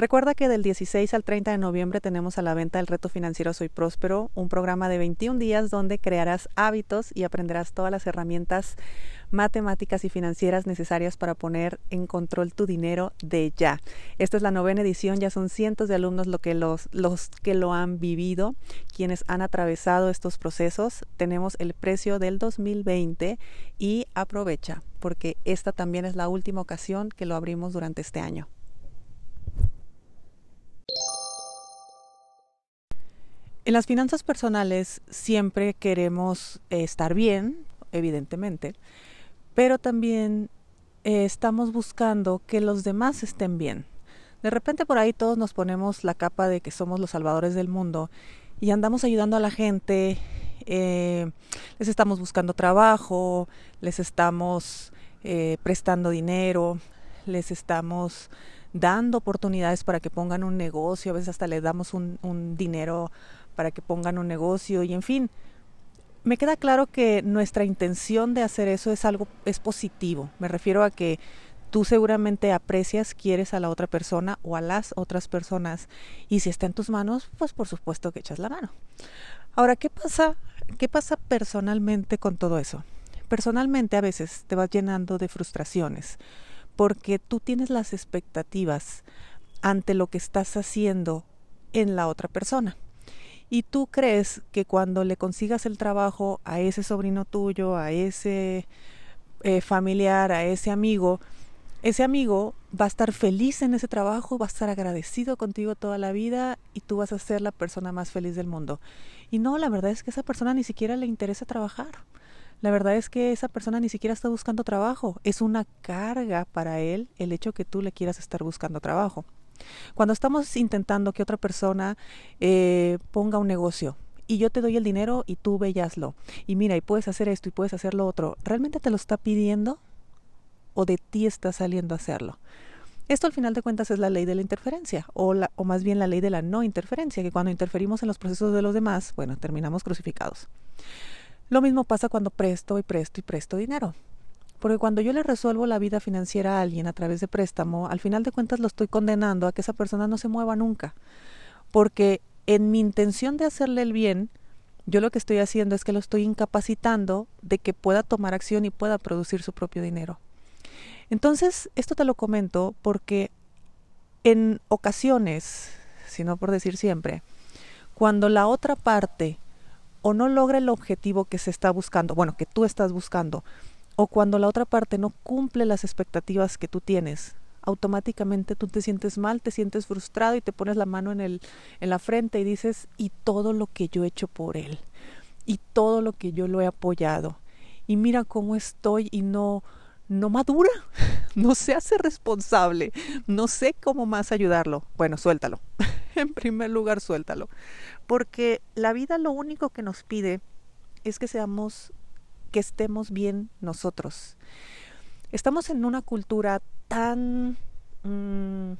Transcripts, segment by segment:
Recuerda que del 16 al 30 de noviembre tenemos a la venta el reto financiero Soy Próspero, un programa de 21 días donde crearás hábitos y aprenderás todas las herramientas matemáticas y financieras necesarias para poner en control tu dinero de ya. Esta es la novena edición, ya son cientos de alumnos lo que los, los que lo han vivido, quienes han atravesado estos procesos. Tenemos el precio del 2020 y aprovecha porque esta también es la última ocasión que lo abrimos durante este año. En las finanzas personales siempre queremos eh, estar bien, evidentemente, pero también eh, estamos buscando que los demás estén bien. De repente por ahí todos nos ponemos la capa de que somos los salvadores del mundo y andamos ayudando a la gente, eh, les estamos buscando trabajo, les estamos prestando dinero, les estamos dando oportunidades para que pongan un negocio, a veces hasta les damos un, un dinero para que pongan un negocio y en fin. Me queda claro que nuestra intención de hacer eso es algo es positivo. Me refiero a que tú seguramente aprecias, quieres a la otra persona o a las otras personas y si está en tus manos, pues por supuesto que echas la mano. Ahora, ¿qué pasa? ¿Qué pasa personalmente con todo eso? Personalmente a veces te vas llenando de frustraciones porque tú tienes las expectativas ante lo que estás haciendo en la otra persona. Y tú crees que cuando le consigas el trabajo a ese sobrino tuyo, a ese eh, familiar, a ese amigo, ese amigo va a estar feliz en ese trabajo, va a estar agradecido contigo toda la vida y tú vas a ser la persona más feliz del mundo. Y no, la verdad es que esa persona ni siquiera le interesa trabajar. La verdad es que esa persona ni siquiera está buscando trabajo. Es una carga para él el hecho que tú le quieras estar buscando trabajo. Cuando estamos intentando que otra persona eh, ponga un negocio y yo te doy el dinero y tú vellaslo y mira y puedes hacer esto y puedes hacer lo otro, ¿realmente te lo está pidiendo o de ti está saliendo a hacerlo? Esto al final de cuentas es la ley de la interferencia, o, la, o más bien la ley de la no interferencia, que cuando interferimos en los procesos de los demás, bueno, terminamos crucificados. Lo mismo pasa cuando presto y presto y presto dinero. Porque cuando yo le resuelvo la vida financiera a alguien a través de préstamo, al final de cuentas lo estoy condenando a que esa persona no se mueva nunca. Porque en mi intención de hacerle el bien, yo lo que estoy haciendo es que lo estoy incapacitando de que pueda tomar acción y pueda producir su propio dinero. Entonces, esto te lo comento porque en ocasiones, si no por decir siempre, cuando la otra parte o no logra el objetivo que se está buscando, bueno, que tú estás buscando, o cuando la otra parte no cumple las expectativas que tú tienes, automáticamente tú te sientes mal, te sientes frustrado y te pones la mano en, el, en la frente y dices, y todo lo que yo he hecho por él, y todo lo que yo lo he apoyado, y mira cómo estoy y no, no madura, no se hace responsable, no sé cómo más ayudarlo. Bueno, suéltalo. en primer lugar, suéltalo. Porque la vida lo único que nos pide es que seamos que estemos bien nosotros. Estamos en una cultura tan... Mm,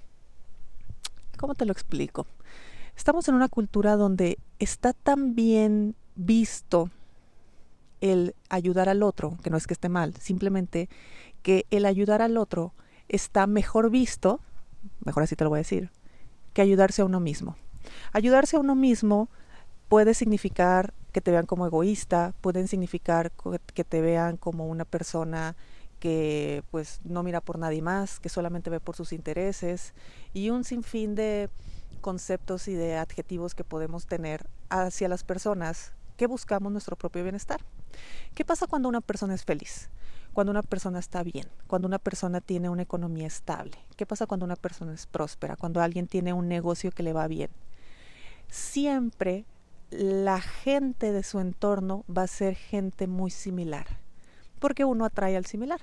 ¿Cómo te lo explico? Estamos en una cultura donde está tan bien visto el ayudar al otro, que no es que esté mal, simplemente que el ayudar al otro está mejor visto, mejor así te lo voy a decir, que ayudarse a uno mismo. Ayudarse a uno mismo puede significar que te vean como egoísta, pueden significar que te vean como una persona que pues no mira por nadie más, que solamente ve por sus intereses y un sinfín de conceptos y de adjetivos que podemos tener hacia las personas que buscamos nuestro propio bienestar. ¿Qué pasa cuando una persona es feliz? Cuando una persona está bien, cuando una persona tiene una economía estable. ¿Qué pasa cuando una persona es próspera? Cuando alguien tiene un negocio que le va bien. Siempre la gente de su entorno va a ser gente muy similar, porque uno atrae al similar.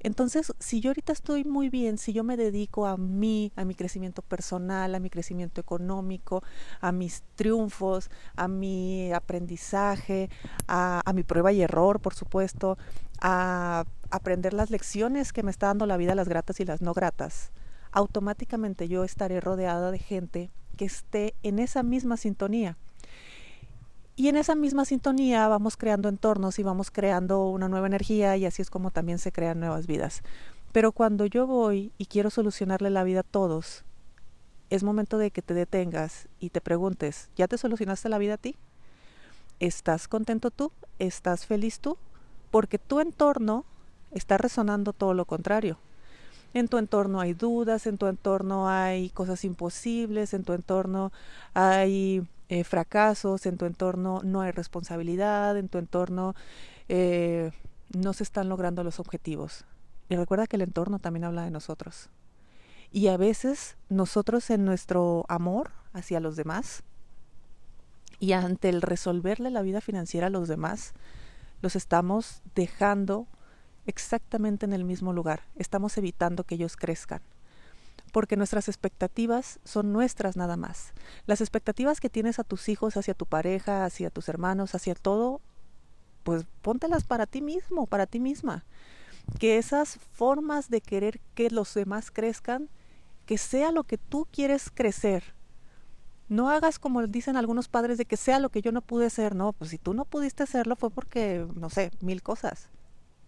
Entonces, si yo ahorita estoy muy bien, si yo me dedico a mí, a mi crecimiento personal, a mi crecimiento económico, a mis triunfos, a mi aprendizaje, a, mi prueba y error, por supuesto, a aprender las lecciones que me está dando la vida, las gratas y las no gratas, automáticamente yo estaré rodeada de gente que esté en esa misma sintonía. Y en esa misma sintonía vamos creando entornos y vamos creando una nueva energía y así es como también se crean nuevas vidas. Pero cuando yo voy y quiero solucionarle la vida a todos, es momento de que te detengas y te preguntes, ¿ya te solucionaste la vida a ti? ¿Estás contento tú? ¿Estás feliz tú? Porque tu entorno está resonando todo lo contrario. En tu entorno hay dudas, en tu entorno hay cosas imposibles, en tu entorno hay eh, fracasos, en tu entorno no hay responsabilidad, en tu entorno eh, no se están logrando los objetivos. Y recuerda que el entorno también habla de nosotros. Y a veces nosotros en nuestro amor hacia los demás y ante el resolverle la vida financiera a los demás, los estamos dejando exactamente en el mismo lugar. Estamos evitando que ellos crezcan. Porque nuestras expectativas son nuestras nada más. Las expectativas que tienes a tus hijos, hacia tu pareja, hacia tus hermanos, hacia todo, pues póntelas para ti mismo, para ti misma. Que esas formas de querer que los demás crezcan, que sea lo que tú quieres crecer. No hagas como dicen algunos padres de que sea lo que yo no pude ser. No, pues si tú no pudiste serlo fue porque, no sé, mil cosas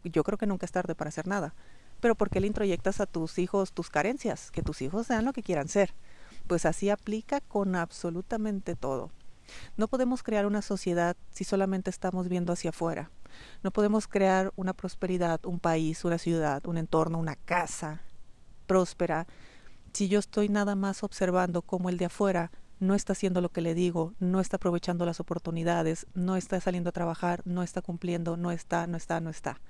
yo creo que nunca es tarde para hacer nada. Pero ¿por qué le introyectas a tus hijos tus carencias? Que tus hijos sean lo que quieran ser. Pues así aplica con absolutamente todo. No podemos crear una sociedad si solamente estamos viendo hacia afuera. No podemos crear una prosperidad, un país, una ciudad, un entorno, una casa próspera si yo estoy nada más observando cómo el de afuera no está haciendo lo que le digo, no está aprovechando las oportunidades, no está saliendo a trabajar, no está cumpliendo, no está, no está, no está.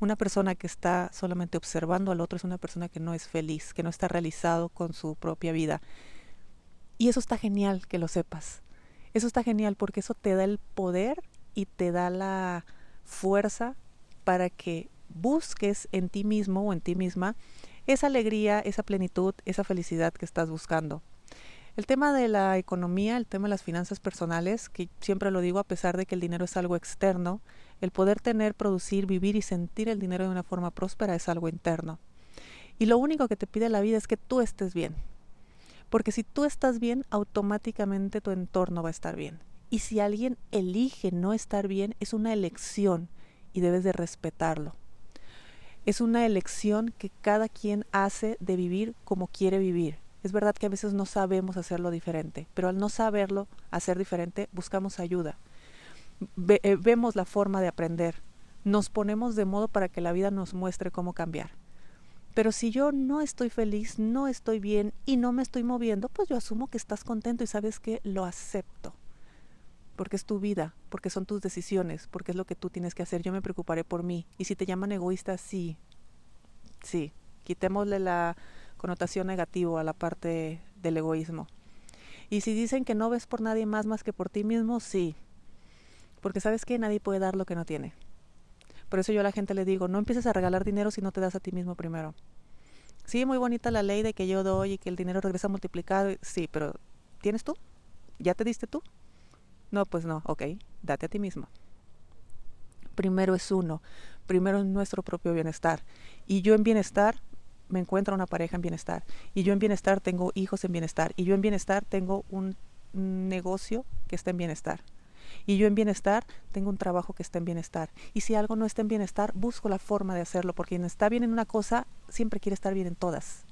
Una persona que está solamente observando al otro es una persona que no es feliz, que no está realizado con su propia vida. Y eso está genial que lo sepas. Eso está genial porque eso te da el poder y te da la fuerza para que busques en ti mismo o en ti misma esa alegría, esa plenitud, esa felicidad que estás buscando. El tema de la economía, el tema de las finanzas personales, que siempre lo digo a pesar de que el dinero es algo externo, el poder tener, producir, vivir y sentir el dinero de una forma próspera es algo interno. Y lo único que te pide la vida es que tú estés bien. Porque si tú estás bien, automáticamente tu entorno va a estar bien. Y si alguien elige no estar bien, es una elección y debes de respetarlo. Es una elección que cada quien hace de vivir como quiere vivir. Es verdad que a veces no sabemos hacerlo diferente, pero al no saberlo hacer diferente, buscamos ayuda. Eh, vemos la forma de aprender, nos ponemos de modo para que la vida nos muestre cómo cambiar. Pero si yo no estoy feliz, no estoy bien y no me estoy moviendo, pues yo asumo que estás contento y sabes que lo acepto. Porque es tu vida, porque son tus decisiones, porque es lo que tú tienes que hacer. Yo me preocuparé por mí. Y si te llaman egoísta, sí. Sí. Quitémosle la, connotación negativo a la parte del egoísmo. Y si dicen que no ves por nadie más más que por ti mismo, sí. Porque sabes que nadie puede dar lo que no tiene. Por eso yo a la gente le digo, no empieces a regalar dinero si no te das a ti mismo primero. Sí, muy bonita la ley de que yo doy y que el dinero regresa multiplicado. Sí, pero ¿tienes tú? ¿Ya te diste tú? No, pues no, ok, date a ti mismo. Primero es uno, primero es nuestro propio bienestar. Y yo en bienestar me encuentro una pareja en bienestar. Y yo en bienestar tengo hijos en bienestar. Y yo en bienestar tengo un negocio que está en bienestar. Y yo en bienestar tengo un trabajo que está en bienestar. Y si algo no está en bienestar, busco la forma de hacerlo, porque quien está bien en una cosa, siempre quiere estar bien en todas.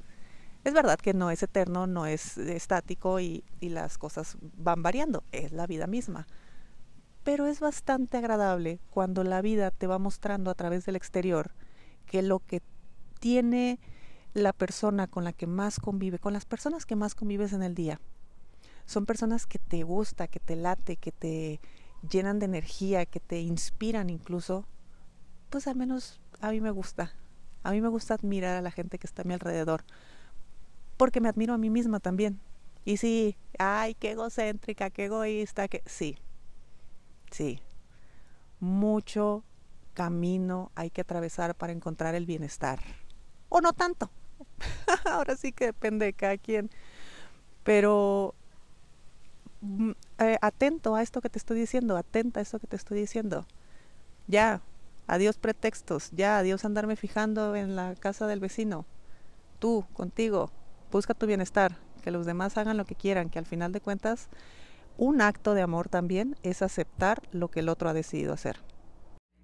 Es verdad que no es eterno, no es estático y, y las cosas van variando, es la vida misma. Pero es bastante agradable cuando la vida te va mostrando a través del exterior que lo que tiene la persona con la que más convive, con las personas que más convives en el día. Son personas que te gusta, que te late, que te llenan de energía, que te inspiran incluso. Pues al menos a mí me gusta. A mí me gusta admirar a la gente que está a mi alrededor. Porque me admiro a mí misma también. Y sí, ay, qué egocéntrica, qué egoísta, que sí. Sí. Mucho camino hay que atravesar para encontrar el bienestar. O no tanto. Ahora sí que depende de cada quien. Pero eh, atento a esto que te estoy diciendo, atenta a esto que te estoy diciendo. Ya, adiós pretextos, ya, adiós andarme fijando en la casa del vecino. Tú, contigo, busca tu bienestar, que los demás hagan lo que quieran, que al final de cuentas un acto de amor también es aceptar lo que el otro ha decidido hacer.